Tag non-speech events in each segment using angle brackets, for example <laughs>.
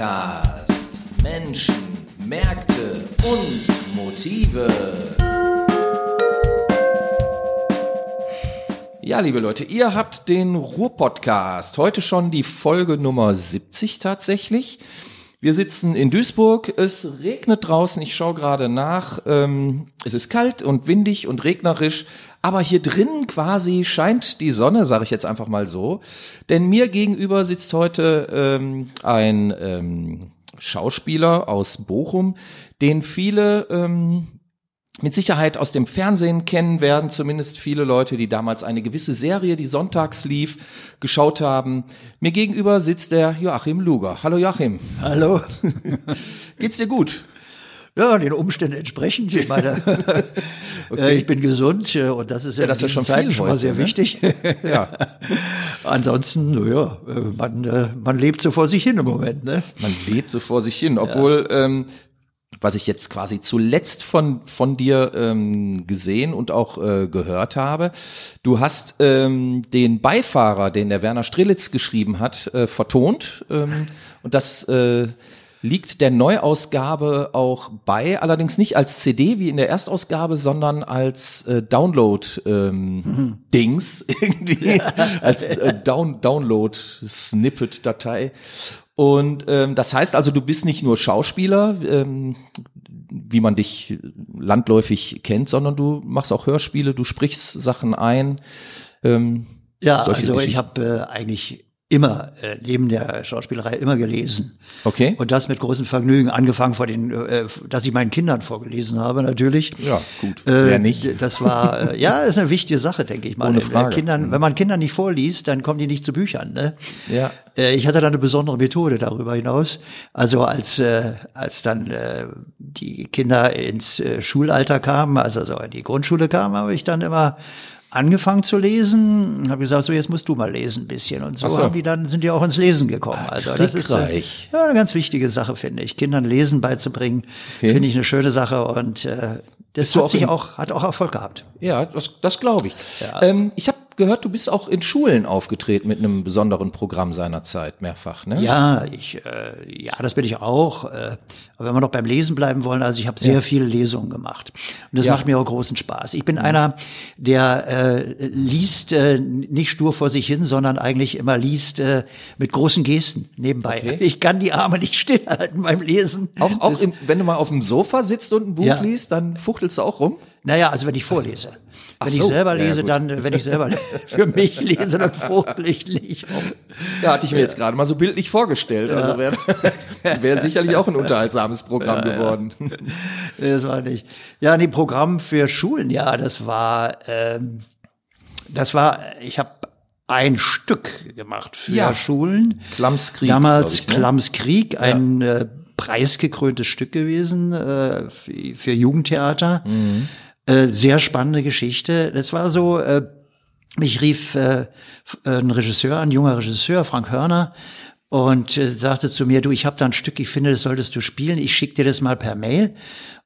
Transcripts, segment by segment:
Ruhr-Podcast. Menschen, Märkte und Motive. Ja, liebe Leute, ihr habt den Ruhr-Podcast. Heute schon die Folge Nummer 70 tatsächlich. Wir sitzen in Duisburg, es regnet draußen, ich schaue gerade nach. Ähm, es ist kalt und windig und regnerisch, aber hier drinnen quasi scheint die Sonne, sage ich jetzt einfach mal so. Denn mir gegenüber sitzt heute ähm, ein ähm, Schauspieler aus Bochum, den viele ähm, mit Sicherheit aus dem Fernsehen kennen werden, zumindest viele Leute, die damals eine gewisse Serie, die sonntags lief, geschaut haben. Mir gegenüber sitzt der Joachim Luger. Hallo Joachim. Hallo. Geht's dir gut? Ja, den Umständen entsprechend. Ich meine, <laughs> okay. ich bin gesund äh, und das ist ja, ja das ist schon, Zeit schon mal sehr ne? wichtig. <laughs> ja. <laughs> Ansonsten, ja, äh, man, äh, man lebt so vor sich hin im Moment. Ne? Man lebt so vor sich hin, obwohl ja. ähm, was ich jetzt quasi zuletzt von von dir ähm, gesehen und auch äh, gehört habe. Du hast ähm, den Beifahrer, den der Werner Strelitz geschrieben hat, äh, vertont ähm, und das äh, liegt der Neuausgabe auch bei, allerdings nicht als CD wie in der Erstausgabe, sondern als äh, Download-Dings ähm, <laughs> irgendwie, ja. als äh, Down Download-Snippet-Datei. Und ähm, das heißt also, du bist nicht nur Schauspieler, ähm, wie man dich landläufig kennt, sondern du machst auch Hörspiele, du sprichst Sachen ein. Ähm, ja, also ich habe äh, eigentlich immer äh, neben der Schauspielerei immer gelesen. Okay. Und das mit großem Vergnügen, angefangen vor den, äh, dass ich meinen Kindern vorgelesen habe, natürlich. Ja, gut. Äh, Wer nicht? Das war, äh, <laughs> ja, ist eine wichtige Sache, denke ich mal. Ohne Frage. Kindern, mhm. Wenn man Kindern nicht vorliest, dann kommen die nicht zu Büchern. Ne? Ja. Äh, ich hatte da eine besondere Methode darüber hinaus. Also als, äh, als dann äh, die Kinder ins äh, Schulalter kamen, also so in die Grundschule kamen, habe ich dann immer angefangen zu lesen, habe gesagt, so jetzt musst du mal lesen ein bisschen und so, so. haben die dann sind die auch ins Lesen gekommen. Ah, also das ist äh, ja, eine ganz wichtige Sache finde ich, Kindern Lesen beizubringen, okay. finde ich eine schöne Sache und äh, das hat sich auch hat auch Erfolg gehabt. Ja, das, das glaube ich. Ja. Ähm, ich habe gehört, du bist auch in Schulen aufgetreten mit einem besonderen Programm seiner Zeit, mehrfach, ne? Ja, ich, äh, ja, das bin ich auch. Äh, aber wenn wir noch beim Lesen bleiben wollen, also ich habe sehr ja. viele Lesungen gemacht. Und das ja. macht mir auch großen Spaß. Ich bin mhm. einer, der äh, liest äh, nicht stur vor sich hin, sondern eigentlich immer liest äh, mit großen Gesten nebenbei. Okay. Ich kann die Arme nicht stillhalten beim Lesen. Auch, auch im, wenn du mal auf dem Sofa sitzt und ein Buch ja. liest, dann fuchtelst du auch rum? Naja, also wenn ich vorlese. Wenn so. ich selber lese, ja, dann, wenn ich selber <laughs> für mich lese, dann um. Ja, hatte ich mir jetzt gerade mal so bildlich vorgestellt. Also wäre <laughs> wär sicherlich auch ein unterhaltsames Programm ja, geworden. Ja. Das war nicht. Ja, nee, Programm für Schulen, ja, das war, ähm, das war, ich habe ein Stück gemacht für ja. Schulen. Klammskrieg. Damals ich, ne? Klammskrieg, ein äh, preisgekröntes Stück gewesen äh, für Jugendtheater. Mhm. Äh, sehr spannende Geschichte. Das war so, äh, ich rief äh, ein Regisseur, ein junger Regisseur, Frank Hörner, und äh, sagte zu mir, du, ich habe da ein Stück, ich finde, das solltest du spielen, ich schicke dir das mal per Mail.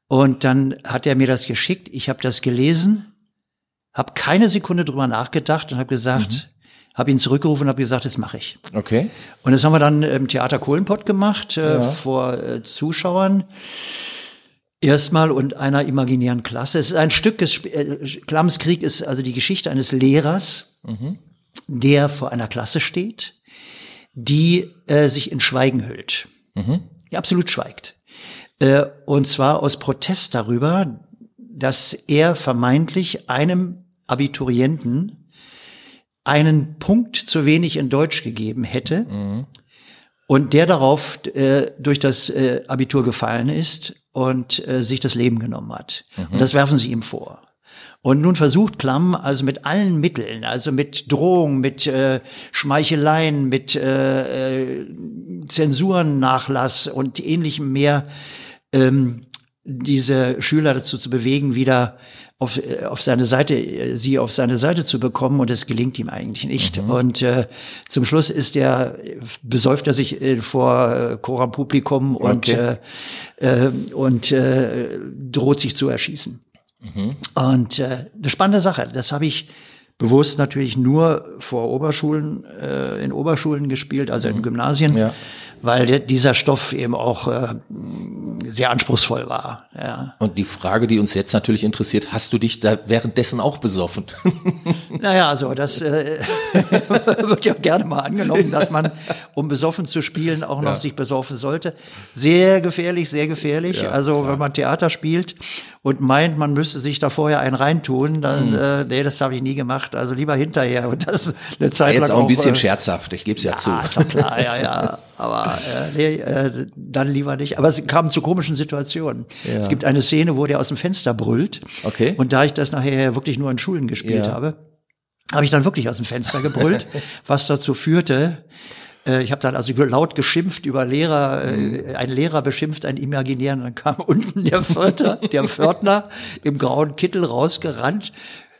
Und dann hat er mir das geschickt, ich habe das gelesen, habe keine Sekunde drüber nachgedacht und habe gesagt, mhm. habe ihn zurückgerufen und habe gesagt, das mache ich. Okay. Und das haben wir dann im Theater Kohlenpott gemacht, äh, ja. vor äh, Zuschauern. Erstmal und einer imaginären Klasse. Es ist ein Stück, des äh, Klammskrieg ist also die Geschichte eines Lehrers, mhm. der vor einer Klasse steht, die äh, sich in Schweigen hüllt. Mhm. Die absolut schweigt. Äh, und zwar aus Protest darüber, dass er vermeintlich einem Abiturienten einen Punkt zu wenig in Deutsch gegeben hätte. Mhm. Und der darauf äh, durch das äh, Abitur gefallen ist und äh, sich das Leben genommen hat. Mhm. Und das werfen sie ihm vor. Und nun versucht Klamm also mit allen Mitteln, also mit Drohung, mit äh, Schmeicheleien, mit äh, äh, Zensurennachlass und ähnlichem mehr, ähm, diese Schüler dazu zu bewegen, wieder auf, äh, auf seine Seite, äh, sie auf seine Seite zu bekommen und es gelingt ihm eigentlich nicht. Mhm. Und äh, zum Schluss ist er, besäuft er sich äh, vor äh, Choram Publikum und, okay. äh, und äh, droht sich zu erschießen. Mhm. Und äh, eine spannende Sache, das habe ich bewusst natürlich nur vor Oberschulen, äh, in Oberschulen gespielt, also in Gymnasien, Ja. weil dieser Stoff eben auch äh, sehr anspruchsvoll war. Ja. Und die Frage, die uns jetzt natürlich interessiert, hast du dich da währenddessen auch besoffen? <laughs> Naja, also das äh, <laughs> wird ja gerne mal angenommen, dass man, um besoffen zu spielen, auch noch Ja. sich besoffen sollte. Sehr gefährlich, sehr gefährlich. Also wenn man Theater spielt und meint, man müsste sich da vorher einen reintun, dann, Hm. äh, nee, das habe ich nie gemacht. Also lieber hinterher. Und das eine Zeit Jetzt lang auch ein bisschen äh, scherzhaft, ich gebe es ja zu. Ah, ist doch klar, ja, ja. Aber äh, nee, äh, dann lieber nicht. Aber es kam zu komischen Situationen. Ja. Es gibt eine Szene, wo der aus dem Fenster brüllt. Okay. Und da ich das nachher wirklich nur in Schulen gespielt Ja. habe, habe ich dann wirklich aus dem Fenster gebrüllt, <laughs> was dazu führte, ich habe dann also laut geschimpft über Lehrer, äh, ein Lehrer beschimpft einen Imaginären, dann kam <laughs> unten der Pförtner, der Pförtner im grauen Kittel rausgerannt,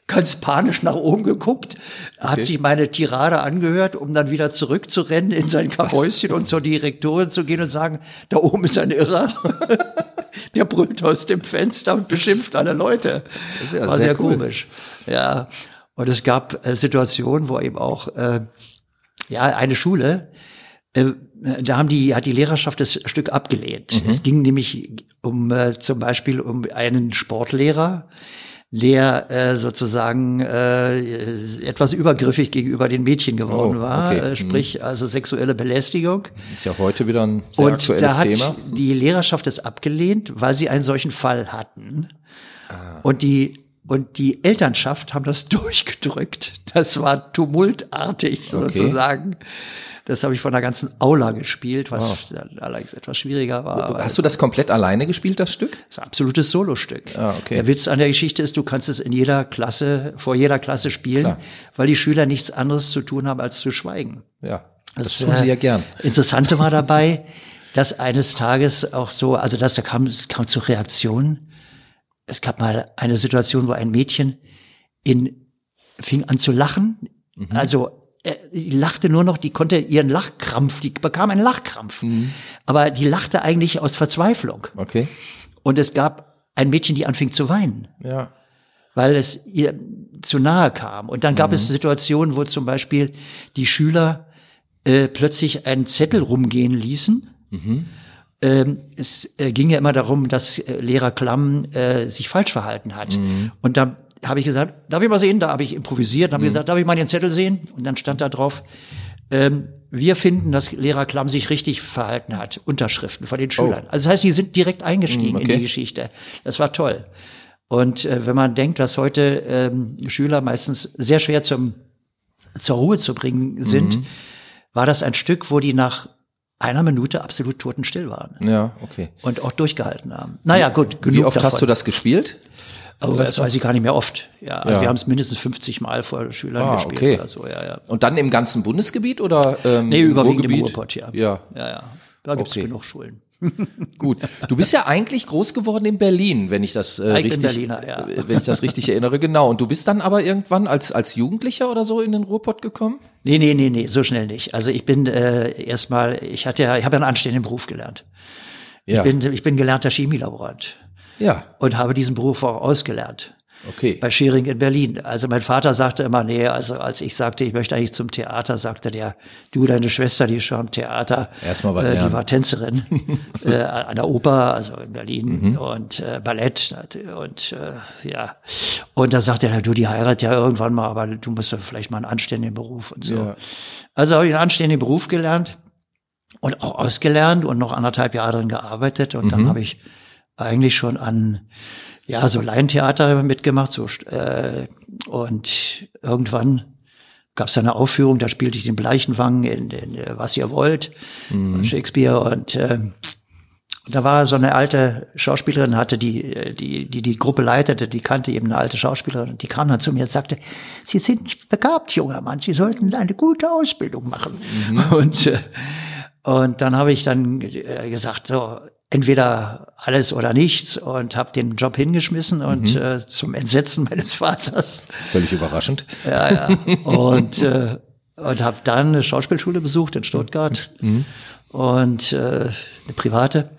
ganz panisch nach oben geguckt, hat Okay. sich meine Tirade angehört, um dann wieder zurückzurennen in sein Kabäuschen und zur Direktorin zu gehen und sagen, da oben ist ein Irrer. <laughs> Der brüllt aus dem Fenster und beschimpft alle Leute. Ja War sehr sehr, cool. komisch. Ja. Und es gab äh, Situationen, wo eben auch, äh, ja, eine Schule, äh, da haben die, hat die Lehrerschaft das Stück abgelehnt. Mhm. Es ging nämlich um äh, zum Beispiel um einen Sportlehrer, der äh, sozusagen äh, etwas übergriffig gegenüber den Mädchen geworden Oh, war, okay. äh, sprich also sexuelle Belästigung. Ist ja heute wieder ein sehr Und aktuelles da hat Thema. die Lehrerschaft es abgelehnt, weil sie einen solchen Fall hatten. Ah. Und die und die Elternschaft haben das <laughs> durchgedrückt. Das war tumultartig Okay. sozusagen. Das habe ich von der ganzen Aula gespielt, was Wow. allerdings etwas schwieriger war. Hast du das komplett alleine gespielt, das Stück? das ist ein absolutes Solostück. Ah, okay. Der Witz an der Geschichte ist, du kannst es in jeder Klasse, vor jeder Klasse spielen, Klar. weil die Schüler nichts anderes zu tun haben, als zu schweigen. Ja. Das, Das, tun sie äh, ja gern. Interessante war <laughs> dabei, dass eines Tages auch so, also dass da kam, es kam zu Reaktionen. Es gab mal eine Situation, wo ein Mädchen in, fing an zu lachen. Mhm. Also, äh, die lachte nur noch, die konnte ihren Lachkrampf, die bekam einen Lachkrampf. Mhm. Aber die lachte eigentlich aus Verzweiflung. Okay. Und es gab ein Mädchen, die anfing zu weinen Ja. weil es ihr zu nahe kam. Und dann gab es Situationen, wo zum Beispiel die Schüler äh, plötzlich einen Zettel rumgehen ließen. Ähm, es äh, ging ja immer darum, dass äh, Lehrer Klamm äh, sich falsch verhalten hat. Und da habe ich gesagt, darf ich mal sehen? Da habe ich improvisiert, habe ich gesagt, darf ich mal den Zettel sehen? Und dann stand da drauf, ähm, wir finden, dass Lehrer Klamm sich richtig verhalten hat. Unterschriften von den Schülern. Also das heißt, die sind direkt eingestiegen Mm, in okay. die Geschichte. Das war toll. Und äh, wenn man denkt, dass heute ähm, Schüler meistens sehr schwer zum, zur Ruhe zu bringen sind, Mhm. war das ein Stück, wo die nach einer Minute absolut totenstill waren Ja, okay. und auch durchgehalten haben. Naja, gut, genug Wie oft davon. hast du das gespielt? Oh, das weiß ich gar nicht mehr oft. Ja, also Ja. wir haben es mindestens 50 Mal vor Schülern Ah, gespielt okay. oder so, ja, ja. Und dann im ganzen Bundesgebiet oder ähm, Nee, überwiegend im? Ruhrpott, ja. Ja, Ja, ja. Da gibt's Okay. genug Schulen. <laughs> gut. Du bist ja eigentlich groß geworden in Berlin, wenn ich das äh, Ich bin richtig, Berliner, ja. äh, wenn ich das richtig erinnere. Genau. Und du bist dann aber irgendwann als als Jugendlicher oder so in den Ruhrpott gekommen? Nee, nee, nee, nee, so schnell nicht. Also ich bin äh, erstmal, ich hatte ja, ich habe ja einen anständigen Beruf gelernt. Ja. Ich, bin, ich bin gelernter Chemielaborant ja. und habe diesen Beruf auch ausgelernt. Okay. bei Schering in Berlin. Also mein Vater sagte immer, nee, also als ich sagte, ich möchte eigentlich zum Theater, sagte der, du, deine Schwester, die ist schon am Theater, Erst mal was äh, die war Tänzerin <laughs> äh, an der Oper, also in Berlin Mhm. und äh, Ballett und äh, ja. Und da sagte er, du, die heiratet ja irgendwann mal, aber du musst ja vielleicht mal einen anständigen Beruf und so. Ja. Also habe ich einen anständigen Beruf gelernt und auch ausgelernt und noch anderthalb Jahre drin gearbeitet und Mhm. dann habe ich eigentlich schon an ja so Laientheater mitgemacht so äh, und irgendwann gab es eine Aufführung da spielte ich den Bleichenwang in, in äh, was ihr wollt Mhm. von Shakespeare und äh, und da war so eine alte Schauspielerin, hatte die, äh, die, die die Gruppe leitete, die kannte eben eine alte Schauspielerin und die kam dann zu mir und sagte, Sie sind begabt, junger Mann, Sie sollten eine gute Ausbildung machen. <laughs> Und, äh, und dann habe ich dann äh, gesagt, so, entweder alles oder nichts und habe den Job hingeschmissen und äh, zum Entsetzen <laughs> meines Vaters Völlig überraschend. ja, ja. Und, äh, und habe dann eine Schauspielschule besucht in Stuttgart und äh, eine private,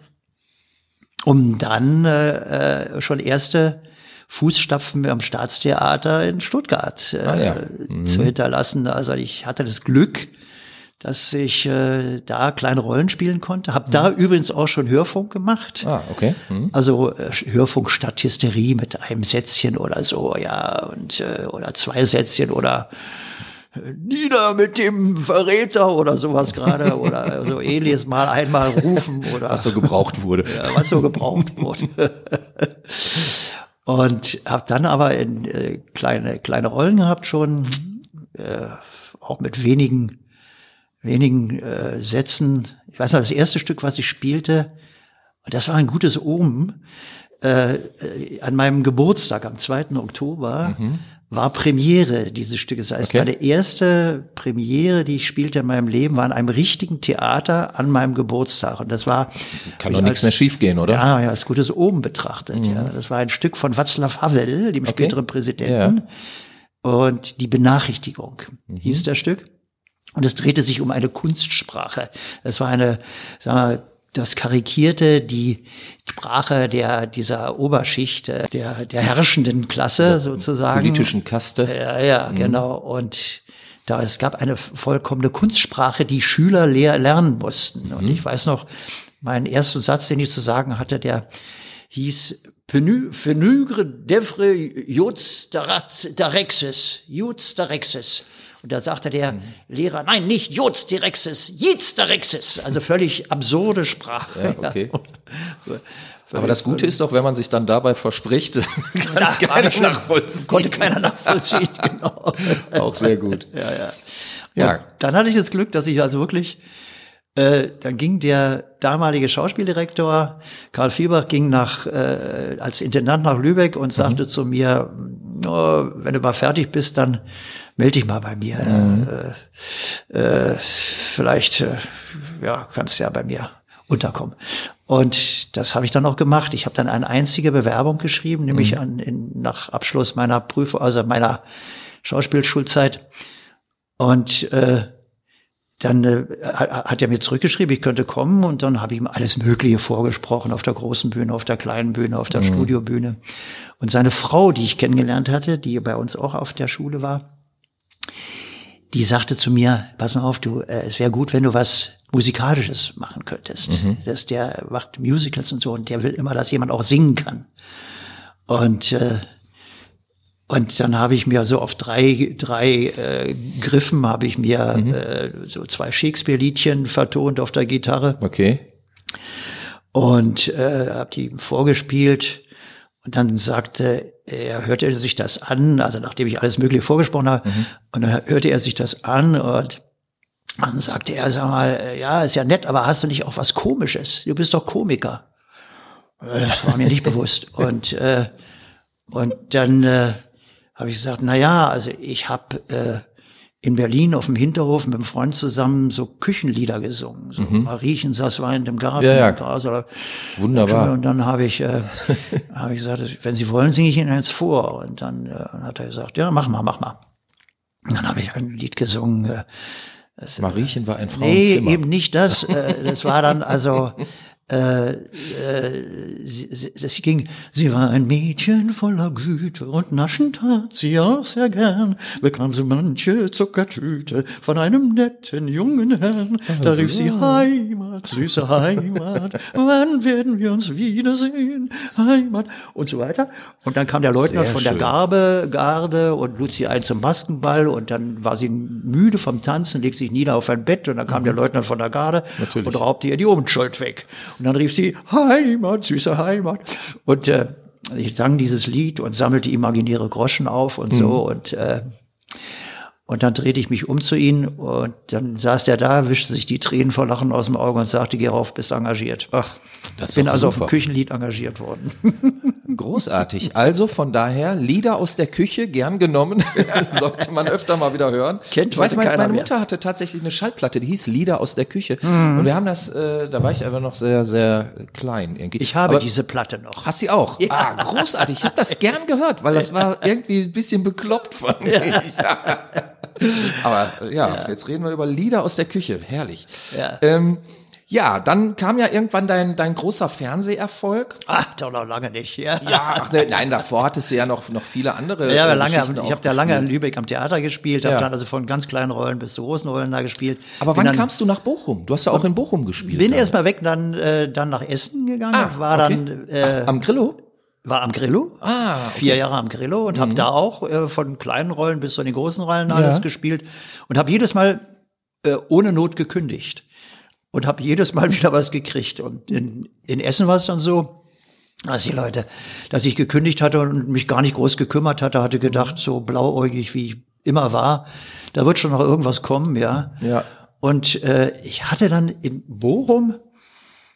um dann äh, äh, schon erste Fußstapfen am Staatstheater in Stuttgart äh, Ah, ja. Mhm. zu hinterlassen. Also ich hatte das Glück, dass ich äh, da kleine Rollen spielen konnte. Hab da übrigens auch schon Hörfunk gemacht. Ah, okay. Mhm. Also äh, Hörfunk statt Hysterie mit einem Sätzchen oder so, ja, und äh, oder zwei Sätzchen oder äh, nieder mit dem Verräter oder sowas gerade <laughs> oder so ähnliches mal einmal rufen oder Was so gebraucht wurde. <laughs> ja, was so gebraucht wurde. <laughs> Und habe dann aber in, äh, kleine kleine Rollen gehabt schon, äh, auch mit wenigen wenigen äh, Sätzen. Ich weiß noch, das erste Stück, was ich spielte, und das war ein gutes Omen. Äh, äh, an meinem Geburtstag am 2. Oktober war Premiere dieses Stückes. Das heißt, Okay. meine erste Premiere, die ich spielte in meinem Leben, war in einem richtigen Theater an meinem Geburtstag. Und das war Kann doch nichts mehr schiefgehen, oder? ja, ja, als gutes Oben betrachtet. Ja, das war ein Stück von Václav Havel, dem späteren Präsidenten. Und die Benachrichtigung hieß das Stück. Und es drehte sich um eine Kunstsprache. Es war eine, sagen wir, das karikierte die Sprache der dieser Oberschicht, äh, der der herrschenden Klasse sozusagen. Politischen Kaste. Ja, ja, genau. Und da es gab eine vollkommene Kunstsprache, die Schüler lehr lernen mussten. Und ich weiß noch, meinen ersten Satz, den ich zu sagen hatte, der hieß Fenugre devre Jutz darexis, Jutz darexis. Und da sagte der Lehrer, nein, nicht Jitz darexis. Also völlig absurde Sprache. Ja, okay. <laughs> Aber das Gute ist doch, wenn man sich dann dabei verspricht, <laughs> kann es keiner schon- nachvollziehen. Konnte keiner nachvollziehen, <laughs> genau. Auch sehr gut. Ja, ja. Ja. Und dann hatte ich das Glück, dass ich also wirklich, äh, dann ging der damalige Schauspieldirektor Karl Fiebach ging nach äh, als Intendant nach Lübeck und sagte zu mir, "Oh, wenn du mal fertig bist, dann melde dich mal bei mir. Äh, äh, vielleicht äh, ja, kannst du ja bei mir unterkommen. Und das habe ich dann auch gemacht. Ich habe dann eine einzige Bewerbung geschrieben, nämlich an, in, nach Abschluss meiner Prüfung, also meiner Schauspielschulzeit. Und äh, dann äh, hat er mir zurückgeschrieben, ich könnte kommen und dann habe ich ihm alles Mögliche vorgesprochen auf der großen Bühne, auf der kleinen Bühne, auf der Studiobühne. Und seine Frau, die ich kennengelernt hatte, die bei uns auch auf der Schule war, die sagte zu mir, pass mal auf, du, äh, es wäre gut, wenn du was Musikalisches machen könntest. Das, der macht Musicals und so und der will immer, dass jemand auch singen kann. Und äh, und dann habe ich mir so auf drei, drei äh, Griffen habe ich mir äh, so zwei Shakespeare-Liedchen vertont auf der Gitarre Okay. und äh, habe die vorgespielt. Und dann sagte er, hörte sich das an, also nachdem ich alles Mögliche vorgesprochen habe, und dann hörte er sich das an und dann sagte er, sag mal, äh, ja, ist ja nett, aber hast du nicht auch was Komisches? Du bist doch Komiker. <laughs> Das war mir nicht bewusst. Und, äh, und dann äh, habe ich gesagt, na ja, also ich habe äh, in Berlin auf dem Hinterhof mit einem Freund zusammen so Küchenlieder gesungen. So Mariechen saß weinend im Garten. Ja, ja. Gras oder Wunderbar. und dann habe ich, äh, <laughs> habe ich gesagt, wenn Sie wollen, singe ich Ihnen eins vor. Und dann äh, hat er gesagt, ja, mach mal, mach mal. Und dann habe ich ein Lied gesungen. Äh, Mariechen war ein nee, Frauenzimmer. eben nicht das. Äh, das war dann also, <laughs> äh, äh, sie, sie, ging, sie war ein Mädchen voller Güte und naschen tat sie auch sehr gern, bekam sie manche Zuckertüte von einem netten jungen Herrn. Da rief sie Heimat, süße Heimat, wann werden wir uns wiedersehen? Heimat und so weiter. Und dann kam der Leutnant Sehr von der schön. Garbe, Garde und lud sie ein zum Maskenball und dann war sie müde vom Tanzen, legte sich nieder auf ein Bett und dann kam der Leutnant von der Garde Mhm. Natürlich. und raubte ihr die Unschuld weg. Und dann rief sie, Heimat, süße Heimat. Und äh, ich sang dieses Lied und sammelte imaginäre Groschen auf und so Mhm. und äh, und dann drehte ich mich um zu ihm und dann saß der da, wischte sich die Tränen vor Lachen aus dem Auge und sagte, geh rauf, bist engagiert. Ach, Das ist bin also auf super. dem Küchenlied engagiert worden. <laughs> Großartig. Also von daher, Lieder aus der Küche, gern genommen. <laughs> Sollte man öfter mal wieder hören. Kennt ich weiß, heute meine, meine mehr. Mutter hatte tatsächlich eine Schallplatte, die hieß Lieder aus der Küche. Und wir haben das, äh, da war ich aber noch sehr, sehr klein irgendwie. Ich habe aber, diese Platte noch. Hast du auch? Ah, großartig. Ich habe das gern gehört, weil das <laughs> war irgendwie ein bisschen bekloppt von mir. Aber äh, ja, jetzt reden wir über Lieder aus der Küche. Herrlich. Ja. Ähm, Ja, dann kam ja irgendwann dein, dein großer Fernseherfolg. Ach, doch noch lange nicht. Ja, Ja, ach, ne, nein, davor hattest du ja noch, noch viele andere. Ja, äh, lange, ich habe da lange in. Lübeck am Theater gespielt, Ja. habe dann also von ganz kleinen Rollen bis zu großen Rollen da gespielt. Aber Bin wann dann, kamst du nach Bochum? Du hast ja auch in Bochum gespielt. Bin dann. erst mal weg, dann äh, dann nach Essen gegangen, Ah, war okay. dann äh, Am Grillo? War am Grillo, Ah, vier Jahre am Grillo und habe da auch äh, von kleinen Rollen bis zu den großen Rollen alles Ja. gespielt und habe jedes Mal äh, ohne Not gekündigt und habe jedes Mal <laughs> wieder was gekriegt. Und in, in Essen war es dann so, dass die Leute, dass ich gekündigt hatte und mich gar nicht groß gekümmert hatte, hatte gedacht, so blauäugig wie ich immer war, da wird schon noch irgendwas kommen, ja. Ja. Und äh, ich hatte dann in Bochum,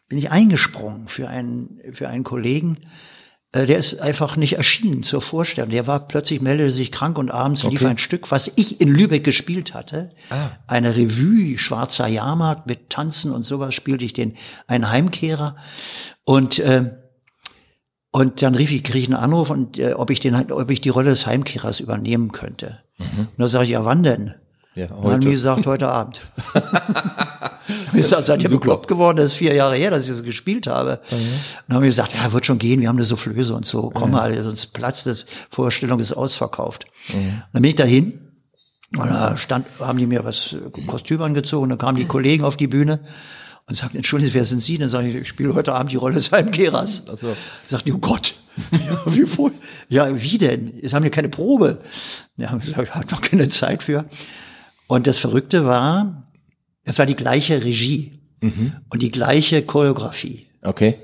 bin ich eingesprungen für einen, für einen Kollegen, der ist einfach nicht erschienen zur Vorstellung. Der war plötzlich, meldete sich krank und abends lief ein Stück, was ich in Lübeck gespielt hatte. Eine Revue, Schwarzer Jahrmarkt mit Tanzen und sowas spielte ich den, einen Heimkehrer. Und, äh, und dann rief ich, krieg ich einen Anruf und äh, ob ich den, ob ich die Rolle des Heimkehrers übernehmen könnte. Und da sage ich, ja, wann denn? Ja, Und dann haben die heute. gesagt, heute Abend. <laughs> Wir sind seid ihr bekloppt geworden, das ist vier Jahre her, dass ich das gespielt habe. Und dann haben wir gesagt, ja, wird schon gehen, wir haben eine Soufflöse und so, komm mal, sonst platzt das, Vorstellung ist ausverkauft. Und dann bin ich dahin, und da stand, haben die mir was Kostüm angezogen, dann kamen die Kollegen auf die Bühne und sagten, entschuldigen Sie, wer sind Sie? Dann sage ich, ich spiele heute Abend die Rolle des Heimkehrers. so. Sagten oh Gott, ja, <laughs> wie, ja, wie denn? Jetzt haben wir keine Probe. Ja, haben gesagt, hat noch keine Zeit für. Und das Verrückte war, es war die gleiche Regie und die gleiche Choreografie. Okay.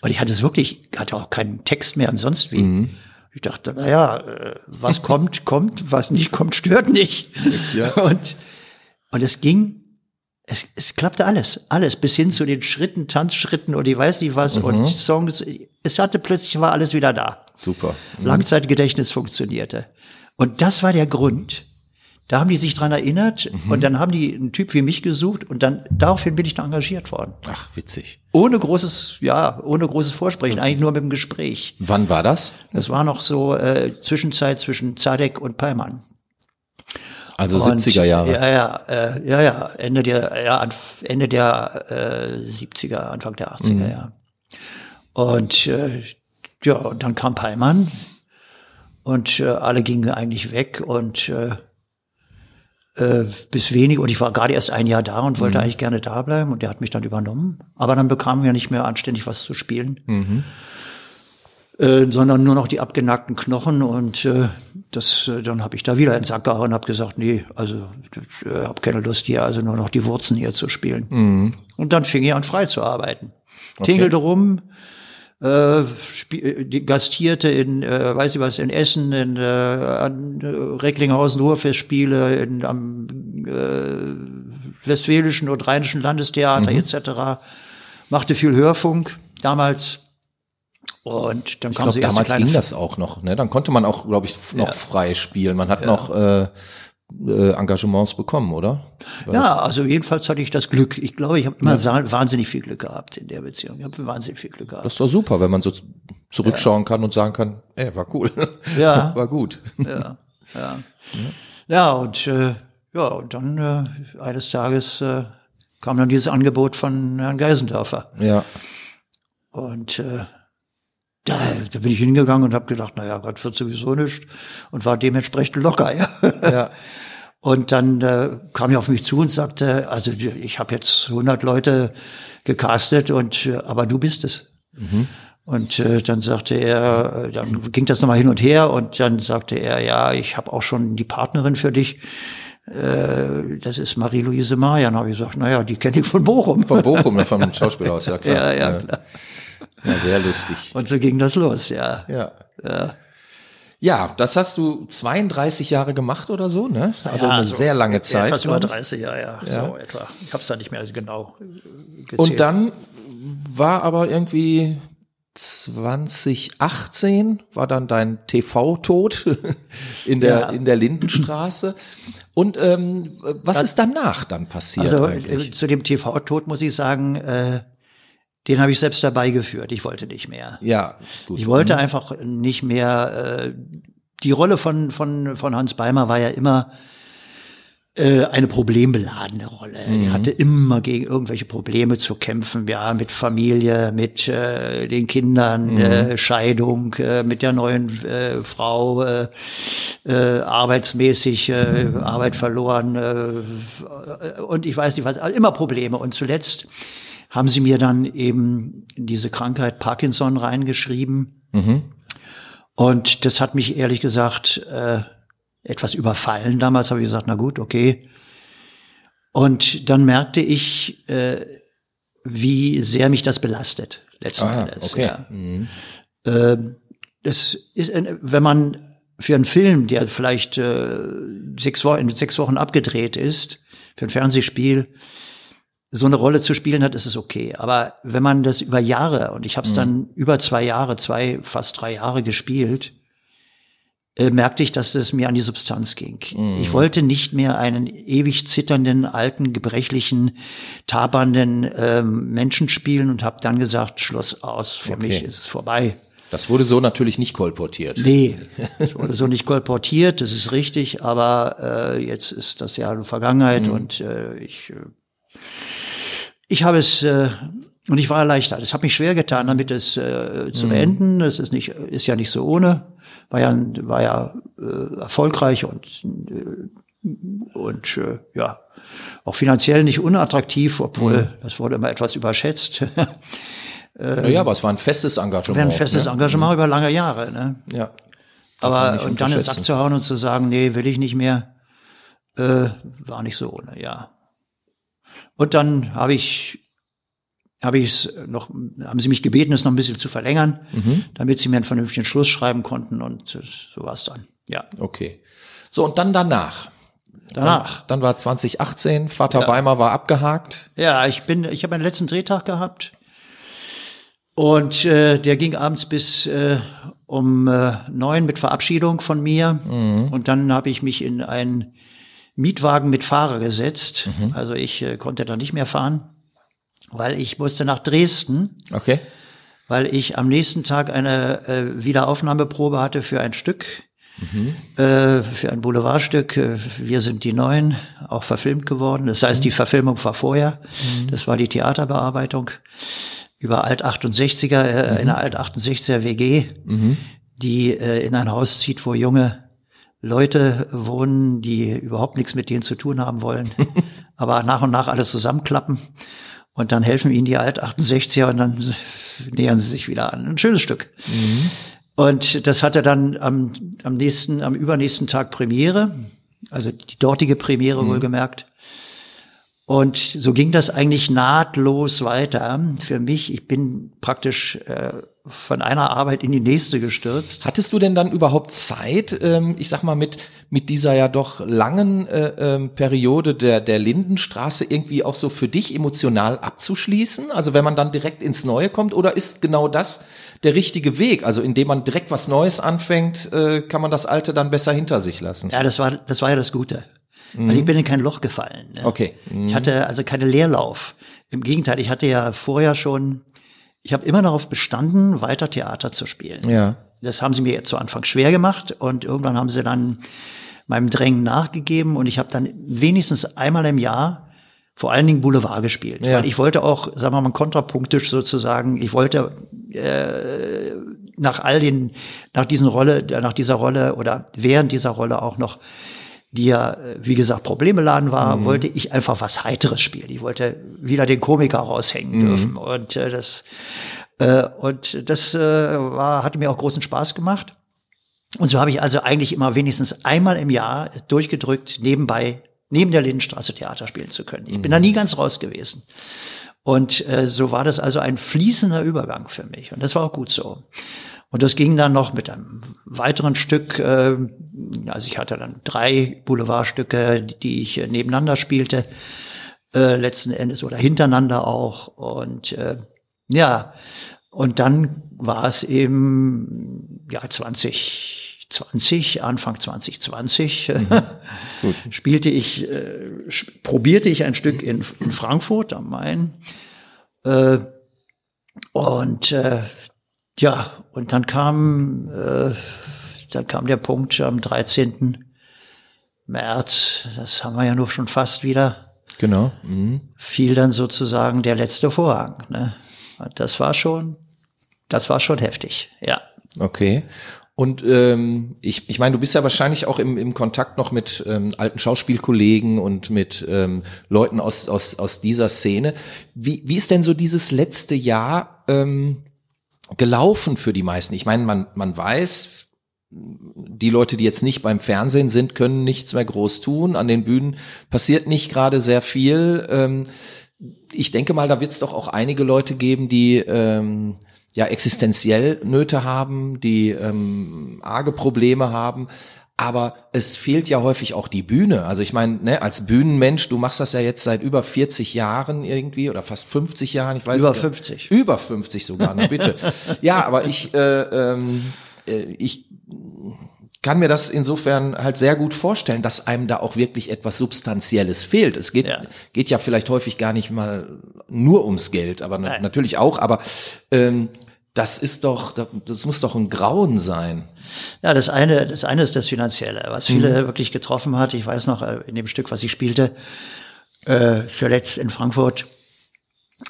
Und ich hatte es wirklich, hatte auch keinen Text mehr und sonst wie. Ich dachte, naja, äh, was kommt, <laughs> kommt, was nicht kommt, stört nicht. Ja. <laughs> Und, und es ging, es, es klappte alles, alles, bis hin zu den Schritten, Tanzschritten und ich weiß nicht was und Songs. Es hatte plötzlich war alles wieder da. Super. Langzeitgedächtnis funktionierte. Und das war der Grund. Da haben die sich dran erinnert und dann haben die einen Typ wie mich gesucht und dann daraufhin bin ich da engagiert worden. Ach, witzig. Ohne großes, ja, ohne großes Vorsprechen, eigentlich nur mit dem Gespräch. Wann war das? Das war noch so äh, Zwischenzeit zwischen Zadek und Peimann. Also Und, 70er Jahre. Ja, ja, äh, ja, ja, Ende der, ja, Ende der äh, 70er, Anfang der 80er, Mhm. ja. Und äh, ja, und dann kam Peimann und äh, alle gingen eigentlich weg und äh, äh, bis wenig und ich war gerade erst ein Jahr da und Mhm. wollte eigentlich gerne da bleiben und der hat mich dann übernommen. Aber dann bekamen wir nicht mehr anständig was zu spielen. Mhm. Äh, sondern nur noch die abgenackten Knochen und äh, das äh, dann habe ich da wieder ins Sack gehauen und habe gesagt, nee, also ich äh, habe keine Lust hier, also nur noch die Wurzen hier zu spielen. Mhm. Und dann fing ich an frei zu arbeiten. Tingelte rum, äh, äh, die gastierte in, äh, weiß ich was, in Essen, in äh, an, äh, Recklinghausen Ruhrfestspiele, in, am äh, Westfälischen und Rheinischen Landestheater Mhm. etc. Machte viel Hörfunk damals. Und dann Ich kam erste damals ging das auch noch. Ne? Dann konnte man auch, glaube ich, noch Ja. frei spielen. Man hat noch äh, äh, Engagements bekommen, oder? War Ja, also jedenfalls hatte ich das Glück. Ich glaube, ich habe immer sa- wahnsinnig viel Glück gehabt in der Beziehung. Ich habe wahnsinnig viel Glück gehabt. Das ist doch super, wenn man so zurückschauen kann und sagen kann, ey, war cool. <laughs> Ja. war gut. ja, ja. Ja, und äh, ja, und dann äh, eines Tages äh, kam dann dieses Angebot von Herrn Geisendörfer. Ja. Und äh, da, da bin ich hingegangen und habe gedacht, naja, Gott wird sowieso nicht und war dementsprechend locker. <laughs> Ja. Ja. Und dann äh, kam er auf mich zu und sagte, also ich habe jetzt 100 Leute gecastet und äh, aber du bist es. Und äh, dann sagte er, äh, dann ging das nochmal hin und her und dann sagte er, ja, ich habe auch schon die Partnerin für dich. Äh, das ist Marie-Louise Mayer. Dann habe ich gesagt, naja, die kenne ich von Bochum. Von Bochum, vom <laughs> Schauspielhaus, ja klar. ja, ja, klar. Ja, sehr lustig. Und so ging das los, ja. Ja. ja. Ja, das hast du 32 Jahre gemacht oder so, ne? Also Ja, eine so sehr lange Zeit. Etwas über glaub ich. 30 Jahre, ja, Ja. so etwa. Ich habe es da nicht mehr genau äh, gezählt. Und dann war aber irgendwie 2018 war dann dein TV-Tod <laughs> in der, Ja. in der Lindenstraße. Und ähm, was ist danach dann passiert Also eigentlich? äh, zu dem TV-Tod muss ich sagen, äh, den habe ich selbst dabei geführt. Ich wollte nicht mehr. Ja, gut. Ich wollte einfach nicht mehr. Äh, die Rolle von von von Hans Beimer war ja immer äh, eine problembeladene Rolle. Mhm. Er hatte immer gegen irgendwelche Probleme zu kämpfen, ja, mit Familie, mit äh, den Kindern, mhm. äh, Scheidung, äh, mit der neuen äh, Frau, äh, äh, arbeitsmäßig, äh, Arbeit verloren äh, und ich weiß nicht was, also immer Probleme. Und zuletzt haben sie mir dann eben diese Krankheit Parkinson reingeschrieben. Mhm. Und das hat mich ehrlich gesagt äh, etwas überfallen. Damals habe ich gesagt, na gut, okay. Und dann merkte ich, äh, wie sehr mich das belastet, letzten ah, Endes. Okay. Ja. Mhm. Äh, das ist, wenn man für einen Film, der vielleicht äh, sechs Wochen, in sechs Wochen abgedreht ist, für ein Fernsehspiel, so eine Rolle zu spielen hat, ist es okay. Aber wenn man das über Jahre, und ich habe es mhm. dann über zwei Jahre, zwei, fast drei Jahre gespielt, äh, merkte ich, dass es mir an die Substanz ging. Mhm. Ich wollte nicht mehr einen ewig zitternden, alten, gebrechlichen, tapernden ähm, Menschen spielen und habe dann gesagt, Schluss aus, für okay. mich ist es vorbei. Das wurde so natürlich nicht kolportiert. Nee, <laughs> es wurde so nicht kolportiert, das ist richtig, aber äh, jetzt ist das ja Vergangenheit mhm. und äh, ich, äh, ich habe es äh, und ich war erleichtert. Es hat mich schwer getan, damit es äh, zu mhm. beenden. Das ist nicht, ist ja nicht so ohne war ja, war ja äh, erfolgreich und, äh, und äh, ja, auch finanziell nicht unattraktiv, obwohl mhm. das wurde immer etwas überschätzt. <laughs> ähm, ja, aber es war ein festes Engagement. War ein festes ne? Engagement mhm. über lange Jahre. Ne? Ja. Aber und dann den Sack zu hauen und zu sagen, nee, will ich nicht mehr, äh, war nicht so ohne, ja. Und dann habe ich habe ich es noch, haben sie mich gebeten, es noch ein bisschen zu verlängern, mhm. damit sie mir einen vernünftigen Schluss schreiben konnten und äh, so war es dann. Ja. Okay. So, und dann danach. Danach. Dann, dann war 2018, Vater ja. Beimer war abgehakt. Ja, ich bin, ich habe einen letzten Drehtag gehabt. Und äh, der ging abends bis äh, um äh, neun mit Verabschiedung von mir. Mhm. Und dann habe ich mich in einen Mietwagen mit Fahrer gesetzt. Mhm. Also ich äh, konnte da nicht mehr fahren weil ich musste nach Dresden. Okay. Weil ich am nächsten Tag eine äh, Wiederaufnahmeprobe hatte für ein Stück, mhm. äh, für ein Boulevardstück. Äh, Wir sind die Neuen, auch verfilmt geworden. Das heißt, mhm. die Verfilmung war vorher. Mhm. Das war die Theaterbearbeitung über Alt 68er, äh, mhm. eine Alt 68er WG, die äh, in ein Haus zieht, wo junge Leute wohnen, die überhaupt nichts mit denen zu tun haben wollen, <laughs> aber nach und nach alles zusammenklappen. Und dann helfen ihnen die Alt-68er und dann nähern sie sich wieder an. Ein schönes Stück. Mhm. Und das hatte dann am, am nächsten, am übernächsten Tag Premiere, also die dortige Premiere mhm. wohlgemerkt. Und so ging das eigentlich nahtlos weiter für mich. Ich bin praktisch äh, von einer Arbeit in die nächste gestürzt. Hattest du denn dann überhaupt Zeit, ähm, ich sag mal, mit, mit dieser ja doch langen äh, ähm, Periode der, der Lindenstraße irgendwie auch so für dich emotional abzuschließen? Also wenn man dann direkt ins Neue kommt, oder ist genau das der richtige Weg? Also indem man direkt was Neues anfängt, äh, kann man das Alte dann besser hinter sich lassen? Ja, das war, das war ja das Gute. Mhm. Also ich bin in kein Loch gefallen. Ne? Okay. Mhm. Ich hatte also keine Leerlauf. Im Gegenteil, ich hatte ja vorher schon, ich habe immer darauf bestanden, weiter Theater zu spielen. Ja. Das haben sie mir zu Anfang schwer gemacht und irgendwann haben sie dann meinem Drängen nachgegeben und ich habe dann wenigstens einmal im Jahr vor allen Dingen Boulevard gespielt. Ja. Weil ich wollte auch, sagen wir mal, kontrapunktisch sozusagen, ich wollte äh, nach all den, nach diesen Rolle, nach dieser Rolle oder während dieser Rolle auch noch die ja, wie gesagt, problembeladen war, mhm. wollte ich einfach was Heiteres spielen. Ich wollte wieder den Komiker raushängen mhm. dürfen. Und äh, das äh, und das äh, war, hatte mir auch großen Spaß gemacht. Und so habe ich also eigentlich immer wenigstens einmal im Jahr durchgedrückt, nebenbei, neben der Lindenstraße Theater spielen zu können. Ich bin mhm. da nie ganz raus gewesen. Und äh, so war das also ein fließender Übergang für mich. Und das war auch gut so. Und das ging dann noch mit einem weiteren Stück. Äh, also ich hatte dann drei Boulevardstücke, die ich nebeneinander spielte, äh, letzten Endes oder hintereinander auch. Und äh, ja, und dann war es eben ja 2020, Anfang 2020 mhm. <laughs> spielte ich, äh, probierte ich ein Stück in, in Frankfurt am Main. Äh, und äh, ja, und dann kam, äh, dann kam der Punkt am 13. März, das haben wir ja nur schon fast wieder, Genau. Mhm. fiel dann sozusagen der letzte Vorhang. Ne? Und Das war schon, das war schon heftig, ja. Okay. Und ähm, ich, ich meine, du bist ja wahrscheinlich auch im, im Kontakt noch mit ähm, alten Schauspielkollegen und mit ähm, Leuten aus, aus, aus dieser Szene. Wie, wie ist denn so dieses letzte Jahr ähm, gelaufen für die meisten? Ich meine, man, man weiß, die Leute, die jetzt nicht beim Fernsehen sind, können nichts mehr groß tun. An den Bühnen passiert nicht gerade sehr viel. Ähm, ich denke mal, da wird es doch auch einige Leute geben, die ähm, ja existenziell Nöte haben, die ähm, arge Probleme haben. Aber es fehlt ja häufig auch die Bühne. Also ich meine, ne, als Bühnenmensch, du machst das ja jetzt seit über 40 Jahren irgendwie oder fast 50 Jahren, ich weiß Über nicht. 50. Über 50 sogar, na bitte. <laughs> ja, aber ich, äh, ähm, äh, ich kann mir das insofern halt sehr gut vorstellen, dass einem da auch wirklich etwas Substanzielles fehlt. Es geht, Ja. geht ja vielleicht häufig gar nicht mal nur ums Geld, aber na- natürlich auch, aber ähm, das ist doch, das muss doch ein Grauen sein. Ja, das eine, das eine ist das Finanzielle, was viele wirklich getroffen hat. Ich weiß noch, äh, in dem Stück, was ich spielte, äh, zuletzt in Frankfurt.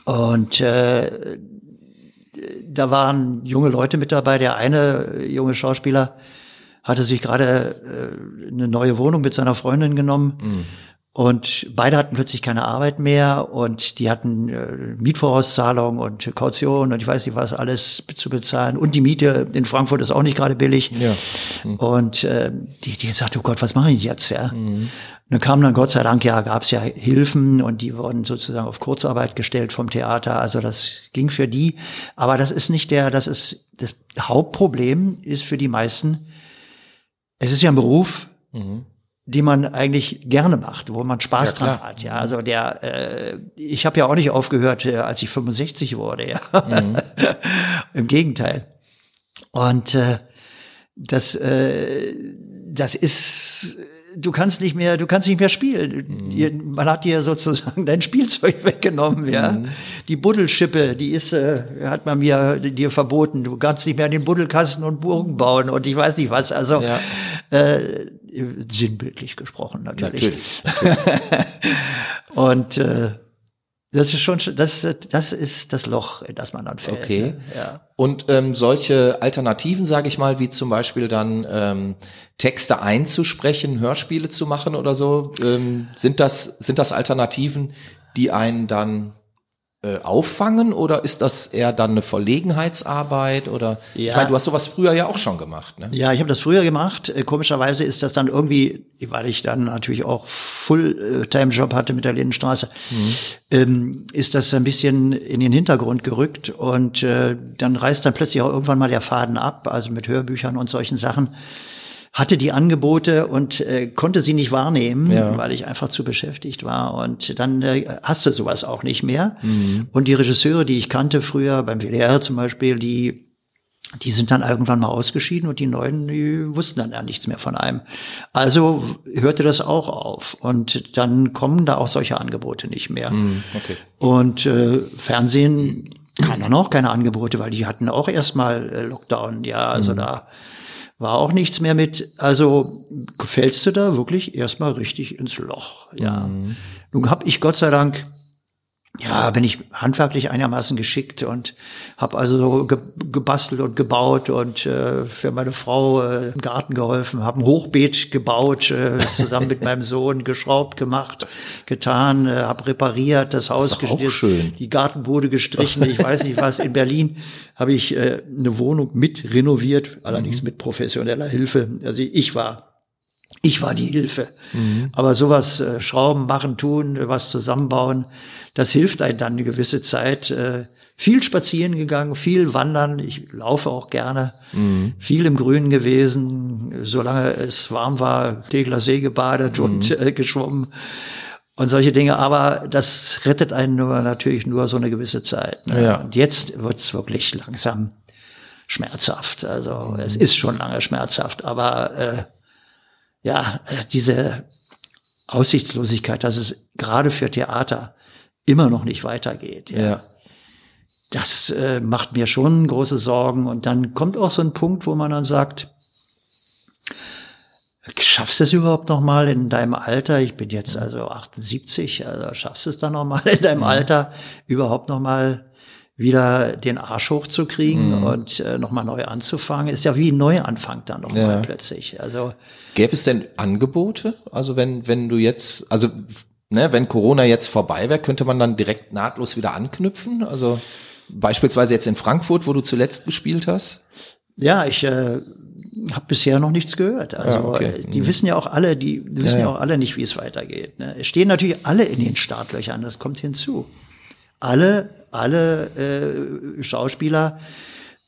Und äh, da waren junge Leute mit dabei. Der eine äh, junge Schauspieler hatte sich gerade äh, eine neue Wohnung mit seiner Freundin genommen. Und beide hatten plötzlich keine Arbeit mehr und die hatten äh, Mietvorauszahlung und Kaution und ich weiß nicht was alles zu bezahlen. Und die Miete in Frankfurt ist auch nicht gerade billig. Ja. Und äh, die, die sagte, oh Gott, was mache ich jetzt? Ja? Und dann kam dann Gott sei Dank, ja, gab es ja Hilfen und die wurden sozusagen auf Kurzarbeit gestellt vom Theater. Also das ging für die. Aber das ist nicht der, das ist das Hauptproblem ist für die meisten. Es ist ja ein Beruf, die man eigentlich gerne macht, wo man Spaß Ja, dran hat. Ja, also der, äh, ich habe ja auch nicht aufgehört, äh, als ich 65 wurde. Ja, <laughs> im Gegenteil. Und äh, das, äh, das ist, du kannst nicht mehr, du kannst nicht mehr spielen. Dir- Man hat dir sozusagen dein Spielzeug <laughs> weggenommen, ja. Die Buddelschippe, die ist, äh, hat man mir dir verboten. Du kannst nicht mehr in den Buddelkasten und Burgen bauen und ich weiß nicht was. Also Ja. äh, sinnbildlich gesprochen natürlich. Natürlich. <laughs> Und äh, das ist schon, das, das ist das Loch, in das man dann fällt. Okay. Ne? Ja. Und ähm, solche Alternativen, sage ich mal, wie zum Beispiel dann ähm, Texte einzusprechen, Hörspiele zu machen oder so, ähm, sind das sind das Alternativen, die einen dann äh, auffangen oder ist das eher dann eine Verlegenheitsarbeit oder ich Ja. meine, du hast sowas früher ja auch schon gemacht, ne? Ja, ich habe das früher gemacht. Äh, Komischerweise ist das dann irgendwie, weil ich dann natürlich auch Fulltime-Job hatte mit der Lindenstraße, ähm, ist das ein bisschen in den Hintergrund gerückt und äh, dann reißt dann plötzlich auch irgendwann mal der Faden ab, also mit Hörbüchern und solchen Sachen. Hatte die Angebote und äh, konnte sie nicht wahrnehmen, Ja. weil ich einfach zu beschäftigt war. Und dann äh, hast du sowas auch nicht mehr. Und die Regisseure, die ich kannte früher, beim WDR zum Beispiel, die die sind dann irgendwann mal ausgeschieden und die Neuen, die wussten dann ja nichts mehr von einem. Also hörte das auch auf. Und dann kommen da auch solche Angebote nicht mehr. Okay. Und äh, Fernsehen kann dann auch keine Angebote, weil die hatten auch erstmal äh, Lockdown. Ja, also da war auch nichts mehr mit. Also fällst du da wirklich erstmal richtig ins Loch. Ja. Nun hab ich Gott sei Dank ja, bin ich handwerklich einigermaßen geschickt und habe also so ge gebastelt und gebaut und äh, für meine Frau äh, im Garten geholfen, habe ein Hochbeet gebaut, äh, zusammen mit <laughs> meinem Sohn geschraubt, gemacht, getan, äh, habe repariert, das Haus gestrichen, die Gartenbude gestrichen, ich weiß nicht was. In Berlin habe ich äh, eine Wohnung mit renoviert, allerdings mit professioneller Hilfe. Also ich war ich war die Hilfe. Aber sowas, äh, Schrauben machen, tun, was zusammenbauen, das hilft einem dann eine gewisse Zeit. Äh, viel spazieren gegangen, viel wandern. Ich laufe auch gerne. Viel im Grünen gewesen. Solange es warm war, Tegler See gebadet und äh, geschwommen und solche Dinge. Aber das rettet einen nur natürlich nur so eine gewisse Zeit. Ne? Ja. Und jetzt wird's wirklich langsam schmerzhaft. Also es ist schon lange schmerzhaft, aber äh, ja, äh, diese Aussichtslosigkeit, dass es gerade für Theater immer noch nicht weitergeht. Ja. Ja. Das äh, macht mir schon große Sorgen. Und dann kommt auch so ein Punkt, wo man dann sagt, Schaffst du es überhaupt noch mal in deinem Alter? Ich bin jetzt also 78, also schaffst du es dann noch mal in deinem Alter überhaupt noch mal wieder den Arsch hochzukriegen mhm. und äh, nochmal neu anzufangen, ist ja wie ein Neuanfang dann nochmal ja. plötzlich. Also gäbe es denn Angebote? Also wenn wenn du jetzt, also ne, wenn Corona jetzt vorbei wäre, könnte man dann direkt nahtlos wieder anknüpfen? Also beispielsweise jetzt in Frankfurt, wo du zuletzt gespielt hast? Ja, ich äh, habe bisher noch nichts gehört. Also ja, okay. die mhm. wissen ja auch alle, die, wissen ja, ja. ja auch alle nicht, wie es weitergeht. Ne? Es stehen natürlich alle in den Startlöchern, das kommt hinzu. Alle alle äh, Schauspieler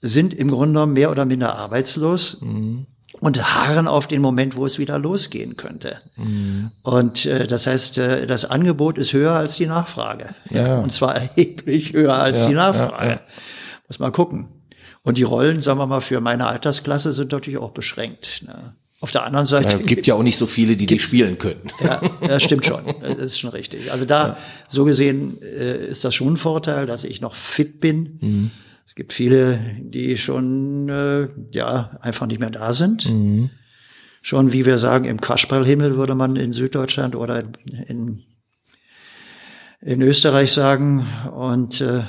sind im Grunde genommen mehr oder minder arbeitslos. Mhm. Und harren auf den Moment, wo es wieder losgehen könnte. Mhm. Und äh, das heißt, äh, das Angebot ist höher als die Nachfrage. Ja. Und zwar <laughs> erheblich höher als ja, die Nachfrage. Ja, Muss mal gucken. Und die Rollen, sagen wir mal, für meine Altersklasse sind natürlich auch beschränkt. Ne? Auf der anderen Seite. Es gibt ja auch nicht so viele, die die spielen können. Ja, das stimmt schon. Das ist schon richtig. Also da, ja. so gesehen, äh, ist das schon ein Vorteil, dass ich noch fit bin. Mhm. Es gibt viele, die schon, äh, ja, einfach nicht mehr da sind. Mhm. Schon, wie wir sagen, im Kasperlhimmel würde man in Süddeutschland oder in, in Österreich sagen. Und äh,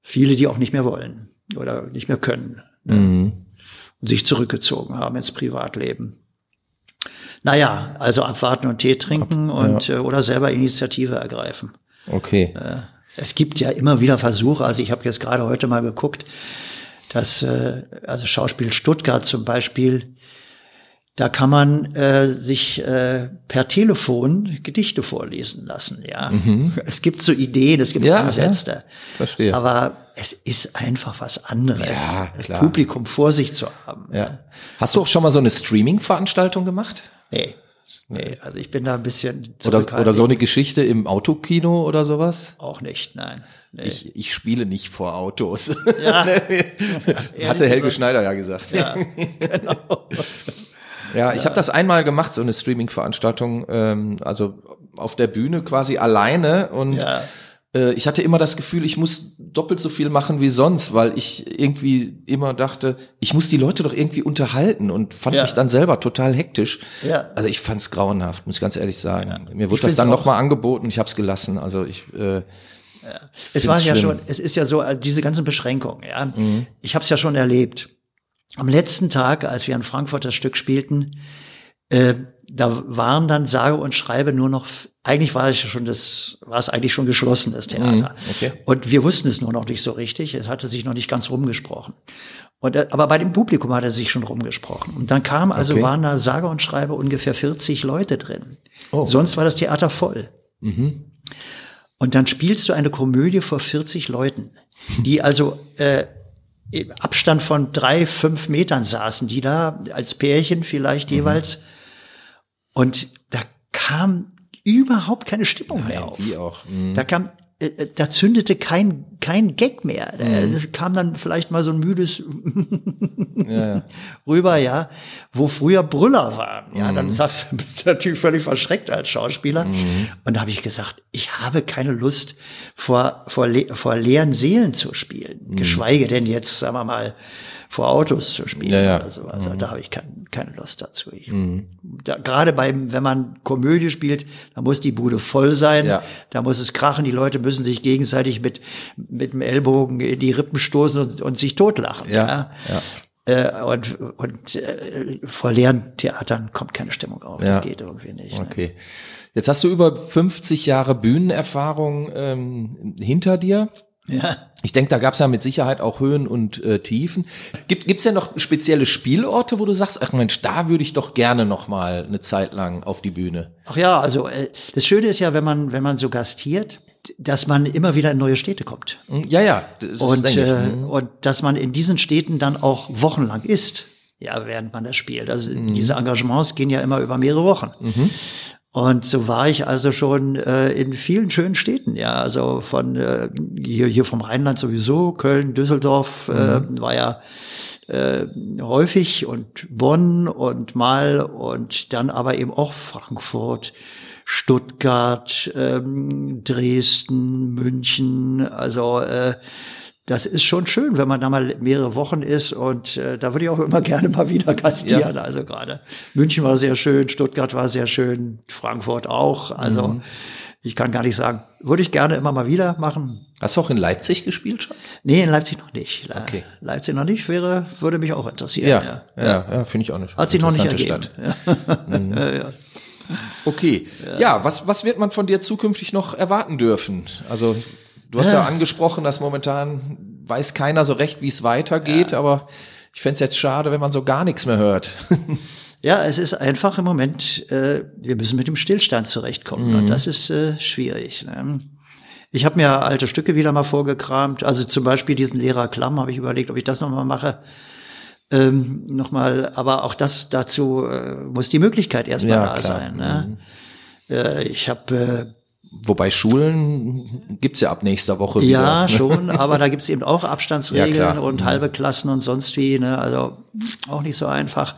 viele, die auch nicht mehr wollen oder nicht mehr können. Mhm und sich zurückgezogen haben ins Privatleben. Naja, also abwarten und Tee trinken Ab, und ja. Äh, oder selber Initiative ergreifen. Okay. Äh, es gibt ja immer wieder Versuche, also ich habe jetzt gerade heute mal geguckt, dass äh, also Schauspiel Stuttgart zum Beispiel da kann man äh, sich äh, per Telefon Gedichte vorlesen lassen. Ja, mhm. es gibt so Ideen, es gibt ja, Ansätze. Ja, verstehe. Aber es ist einfach was anderes, ja, das Publikum vor sich zu haben. Ja. Hast du auch schon mal so eine Streaming-Veranstaltung gemacht? Nee. Nee, also ich bin da ein bisschen oder, oder so eine Geschichte im Autokino oder sowas? Auch nicht, nein. Nee. Ich, ich spiele nicht vor Autos. Ja. <laughs> hatte Helge. Schneider ja gesagt. Ja, genau. <laughs> Ja, ich habe das einmal gemacht, so eine Streaming-Veranstaltung, ähm, also auf der Bühne quasi alleine und ja. äh, ich hatte immer das Gefühl, ich muss doppelt so viel machen wie sonst, weil ich irgendwie immer dachte, ich muss die Leute doch irgendwie unterhalten und fand ja. mich dann selber total hektisch. Ja. Also ich fand's grauenhaft, muss ich ganz ehrlich sagen. Ja. Mir wurde das dann nochmal angeboten, ich habe es gelassen. Also ich äh, ja. Es war ja schon, es ist ja so, äh, diese ganzen Beschränkungen, ja. Mhm. Ich habe es ja schon erlebt am letzten Tag, als wir in Frankfurt das Stück spielten, äh, da waren dann sage und schreibe nur noch, eigentlich war es schon das, war es eigentlich schon geschlossen, das Theater. Mhm, okay. Und wir wussten es nur noch nicht so richtig. Es hatte sich noch nicht ganz rumgesprochen. Und, äh, aber bei dem Publikum hat er sich schon rumgesprochen. Und dann kam, also okay. waren da sage und schreibe ungefähr 40 Leute drin. Oh. Sonst war das Theater voll. Mhm. Und dann spielst du eine Komödie vor 40 Leuten, die also äh, im Abstand von drei, fünf Metern saßen die da, als Pärchen vielleicht mhm. jeweils. Und da kam überhaupt keine Stimmung mehr auf. Wie auch. Mhm. Da kam äh, äh, da zündete kein, kein Gag mehr. Mhm. Es kam dann vielleicht mal so ein müdes ja. <laughs> rüber, ja, wo früher Brüller waren. Ja, mhm. dann sagst du, <laughs> bist du natürlich völlig verschreckt als Schauspieler. Mhm. Und da habe ich gesagt, ich habe keine Lust, vor, vor, vor leeren Seelen zu spielen. Mhm. Geschweige denn jetzt, sagen wir mal, vor Autos zu spielen ja, ja. oder so. Also mhm. da habe ich kein, keine Lust dazu. Ich, mhm. da, gerade beim, wenn man Komödie spielt, da muss die Bude voll sein, ja. da muss es krachen, die Leute müssen sich gegenseitig mit, mit dem Ellbogen in die Rippen stoßen und, und sich totlachen. Ja. ja. Äh, und und äh, vor leeren Theatern kommt keine Stimmung auf. Das geht irgendwie nicht. Ne? Okay. Jetzt hast du über 50 Jahre Bühnenerfahrung ähm, hinter dir. Ja. Ich denke, da gab es ja mit Sicherheit auch Höhen und äh, Tiefen. Gibt gibt's denn noch spezielle Spielorte, wo du sagst, ach Mensch, da würde ich doch gerne noch mal eine Zeit lang auf die Bühne? Ach ja, also äh, das Schöne ist ja, wenn man wenn man so gastiert, dass man immer wieder in neue Städte kommt. Hm, ja, ja. und äh, mhm. und dass man in diesen Städten dann auch wochenlang ist. Ja, während man das spielt. Also mhm. diese Engagements gehen ja immer über mehrere Wochen. Mhm. Und so war ich also schon äh, in vielen schönen Städten, ja, also von äh, hier, hier vom Rheinland sowieso, Köln, Düsseldorf äh, mhm. äh, war ja äh, häufig und Bonn und mal und dann aber eben auch Frankfurt, Stuttgart, ähm, Dresden, München, also äh, das ist schon schön, wenn man da mal mehrere Wochen ist und äh, da würde ich auch immer <laughs> gerne mal wieder gastieren. Ja. Also gerade München war sehr schön, Stuttgart war sehr schön, Frankfurt auch. Also mhm. ich kann gar nicht sagen, würde ich gerne immer mal wieder machen. Hast du auch in Leipzig gespielt schon? Nee, in Leipzig noch nicht. Le okay. Leipzig noch nicht, wäre, würde mich auch interessieren. Ja, ja, ja, ja finde ich auch nicht. Hat sich noch nicht ergeben. Ja. <laughs> Mhm. ja, Okay. Ja. was, was wird man von dir zukünftig noch erwarten dürfen? Also Du hast ja, ja angesprochen, dass momentan weiß keiner so recht, wie es weitergeht, ja. aber ich fände es jetzt schade, wenn man so gar nichts mehr hört. <laughs> Ja, es ist einfach im Moment, äh, wir müssen mit dem Stillstand zurechtkommen. Mhm. Und das ist äh, schwierig. Ne? Ich habe mir alte Stücke wieder mal vorgekramt. Also zum Beispiel diesen Lehrer Klamm habe ich überlegt, ob ich das nochmal mache. Ähm, nochmal, aber auch das dazu äh, muss die Möglichkeit erstmal ja, da klar. sein. Ne? Mhm. Äh, ich habe äh, Wobei Schulen gibt's ja ab nächster Woche wieder. Ja, <laughs> schon, aber da gibt's eben auch Abstandsregeln ja, und mhm. halbe Klassen und sonst wie. Ne? Also auch nicht so einfach.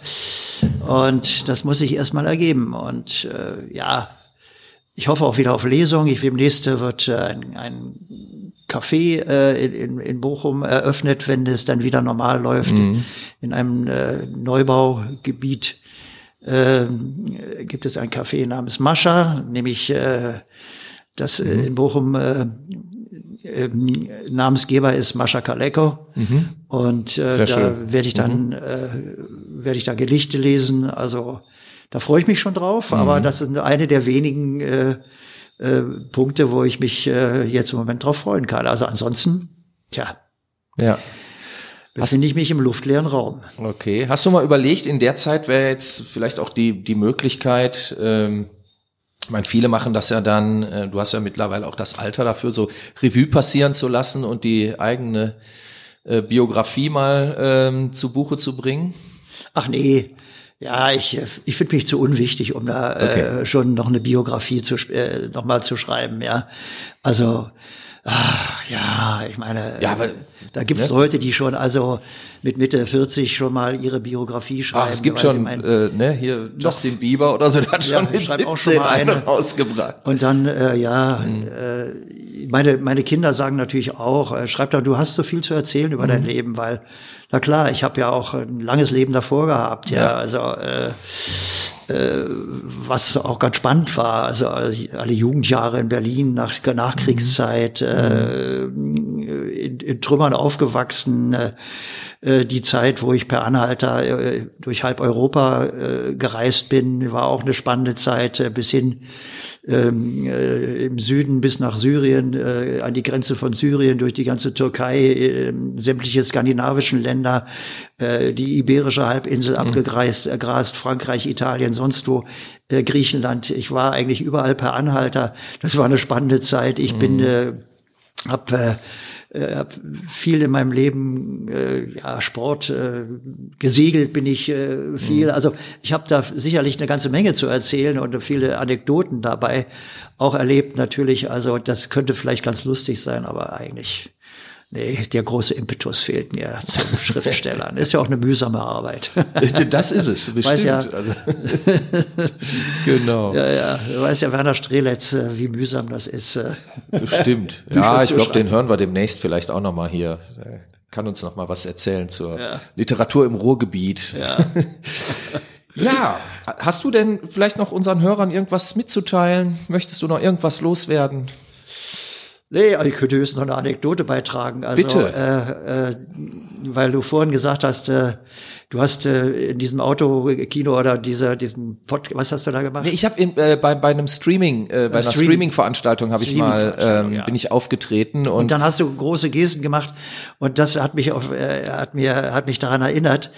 Und das muss sich erstmal ergeben. Und äh, ja, ich hoffe auch wieder auf Lesung. Ich demnächst wird äh, ein, ein Café äh, in, in Bochum eröffnet, wenn es dann wieder normal läuft, mhm. in einem äh, Neubaugebiet. Äh, gibt es ein Café namens Mascha, nämlich äh, das äh, mhm. in Bochum äh, äh, Namensgeber ist Mascha Kaleko. Mhm. Und äh, da werde ich dann mhm. äh, werde ich da Gedichte lesen. Also da freue ich mich schon drauf. Mhm. Aber das sind eine der wenigen äh, äh, Punkte, wo ich mich äh, jetzt im Moment drauf freuen kann. Also ansonsten, tja. Ja. Befinde ich mich im luftleeren Raum. Okay. Hast du mal überlegt, in der Zeit wäre jetzt vielleicht auch die, die Möglichkeit, ähm, ich meine, viele machen das ja dann, äh, du hast ja mittlerweile auch das Alter dafür, so Revue passieren zu lassen und die eigene äh, Biografie mal ähm, zu Buche zu bringen? Ach nee, ja, ich, ich finde mich zu unwichtig, um da äh, okay. äh, schon noch eine Biografie zu äh, noch mal zu schreiben, ja. Also Ach, ja, ich meine, ja, aber, da gibt es ne? Leute, die schon also mit Mitte 40 schon mal ihre Biografie schreiben. Ach, es gibt schon, mein, äh, ne, hier Justin Bieber oder so, der hat schon ja, mit 17 auch schon mal eine rausgebracht. Und dann, äh, ja, mhm. äh, meine, meine Kinder sagen natürlich auch, äh, schreib da, du hast so viel zu erzählen über mhm. dein Leben, weil, na klar, ich habe ja auch ein langes Leben davor gehabt, ja, ja. also äh, äh, was auch ganz spannend war. Also alle Jugendjahre in Berlin nach Nachkriegszeit, mhm. äh, in, in, Trümmern aufgewachsen. Äh, äh, die Zeit, wo ich per Anhalter äh, durch halb Europa äh, gereist bin, war auch eine spannende Zeit äh, bis hin ähm, äh, im Süden bis nach Syrien, an die Grenze von Syrien, durch die ganze Türkei, äh, sämtliche skandinavischen Länder, die Iberische Halbinsel mhm. abgegrast, ergrast, Frankreich, Italien, sonst wo, Griechenland. Ich war eigentlich überall per Anhalter. Das war eine spannende Zeit. Ich mhm. bin, äh, hab äh, äh, habe viel in meinem Leben äh, ja Sport äh, gesegelt bin ich äh, viel mhm. also ich habe da sicherlich eine ganze Menge zu erzählen und viele Anekdoten dabei auch erlebt natürlich also das könnte vielleicht ganz lustig sein aber eigentlich Nee, der große Impetus fehlt mir zum <laughs> Schriftstellern. Ist ja auch eine mühsame Arbeit. <laughs> Das ist es, bestimmt. Weiß ja, also, <laughs> genau. Ja, ja. Du weißt ja Werner Streletz, äh, wie mühsam das ist. Äh, bestimmt. ja, ich glaube, den hören wir demnächst vielleicht auch nochmal hier. Kann uns noch mal was erzählen zur ja. Literatur im Ruhrgebiet. Ja. ja, hast du denn vielleicht noch unseren Hörern irgendwas mitzuteilen? Möchtest du noch irgendwas loswerden? Nee, ich könnte höchstens noch eine Anekdote beitragen. Also, Bitte. Äh, äh, weil du vorhin gesagt hast, äh, du hast äh, in diesem Autokino oder dieser diesem Podcast, was hast du da gemacht? Nee, ich habe äh, bei, bei einem Streaming, äh, bei einer Streaming Streaming-Veranstaltung habe ich mal ähm, ja. bin ich aufgetreten und, und dann hast du große Gesten gemacht und das hat mich auf, äh, hat mir hat mich daran erinnert,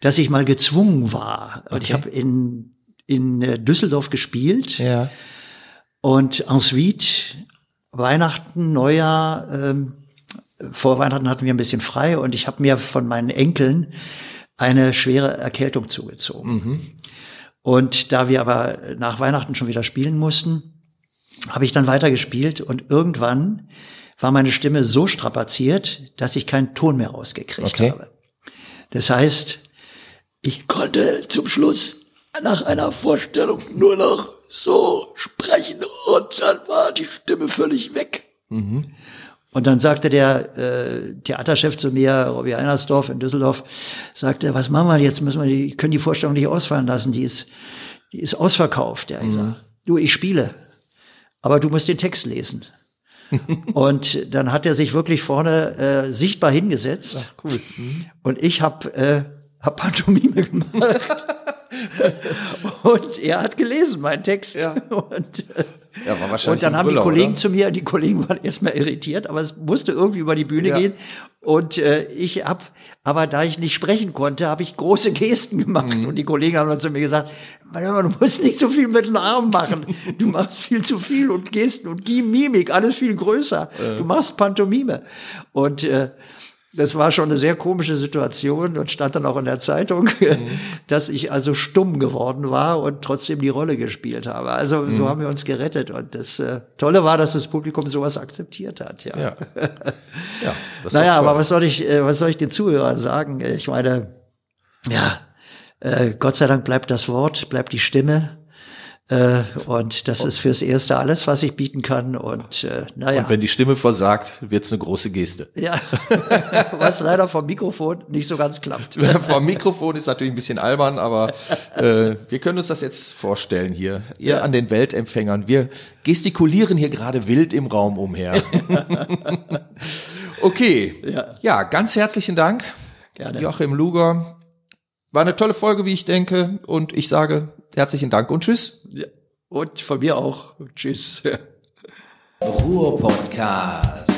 dass ich mal gezwungen war und okay. ich habe in in äh, Düsseldorf gespielt. Ja. Und ensuite Weihnachten, Neujahr, ähm, vor Weihnachten hatten wir ein bisschen frei und ich habe mir von meinen Enkeln eine schwere Erkältung zugezogen. Mhm. Und da wir aber nach Weihnachten schon wieder spielen mussten, habe ich dann weitergespielt und irgendwann war meine Stimme so strapaziert, dass ich keinen Ton mehr rausgekriegt okay. habe. Das heißt, ich konnte zum Schluss nach einer Vorstellung nur noch so sprechen und dann war die Stimme völlig weg. Mhm. Und dann sagte der äh, Theaterchef zu mir, Robbie Einersdorf in Düsseldorf, sagte, was machen wir jetzt? Müssen wir die, können die Vorstellung nicht ausfallen lassen, die ist, die ist ausverkauft. Ja, ich mhm. sag, du, ich spiele, aber du musst den Text lesen. <laughs> und dann hat er sich wirklich vorne äh, sichtbar hingesetzt. Ach, cool. Mhm. Und ich habe äh, hab Pantomime <laughs> gemacht. <laughs> und er hat gelesen, meinen Text. Ja. <laughs> Und, ja, war wahrscheinlich und dann haben Brüller, die Kollegen oder? zu mir, die Kollegen waren erstmal irritiert, aber es musste irgendwie über die Bühne ja. gehen. Und äh, ich habe, aber da ich nicht sprechen konnte, habe ich große Gesten gemacht. Mhm. Und die Kollegen haben dann zu mir gesagt, du musst nicht so viel mit den Armen machen. Du machst viel zu viel und Gesten und die Mimik, alles viel größer. Äh. Du machst Pantomime. Und äh, das war schon eine sehr komische Situation und stand dann auch in der Zeitung, <laughs> mhm. dass ich also stumm geworden war und trotzdem die Rolle gespielt habe. Also mhm. so haben wir uns gerettet und das äh, Tolle war, dass das Publikum sowas akzeptiert hat. Ja. ja. <laughs> ja naja, aber was soll ich, äh, was soll ich den Zuhörern sagen? Ich meine, ja, äh, Gott sei Dank bleibt das Wort, bleibt die Stimme. Äh, und das ist fürs Erste alles, was ich bieten kann. Und äh, naja. Und wenn die Stimme versagt, wird's eine große Geste. Ja, <laughs> was leider vom Mikrofon nicht so ganz klappt. <laughs> vom Mikrofon ist natürlich ein bisschen albern, aber äh, wir können uns das jetzt vorstellen hier. Ihr ja. an den Weltempfängern, wir gestikulieren hier gerade wild im Raum umher. <laughs> okay, ja. ja, ganz herzlichen Dank. Gerne. Joachim Luger. War eine tolle Folge, wie ich denke. Und ich sage herzlichen Dank und tschüss. Und von mir auch. Tschüss. Ruhr Podcast.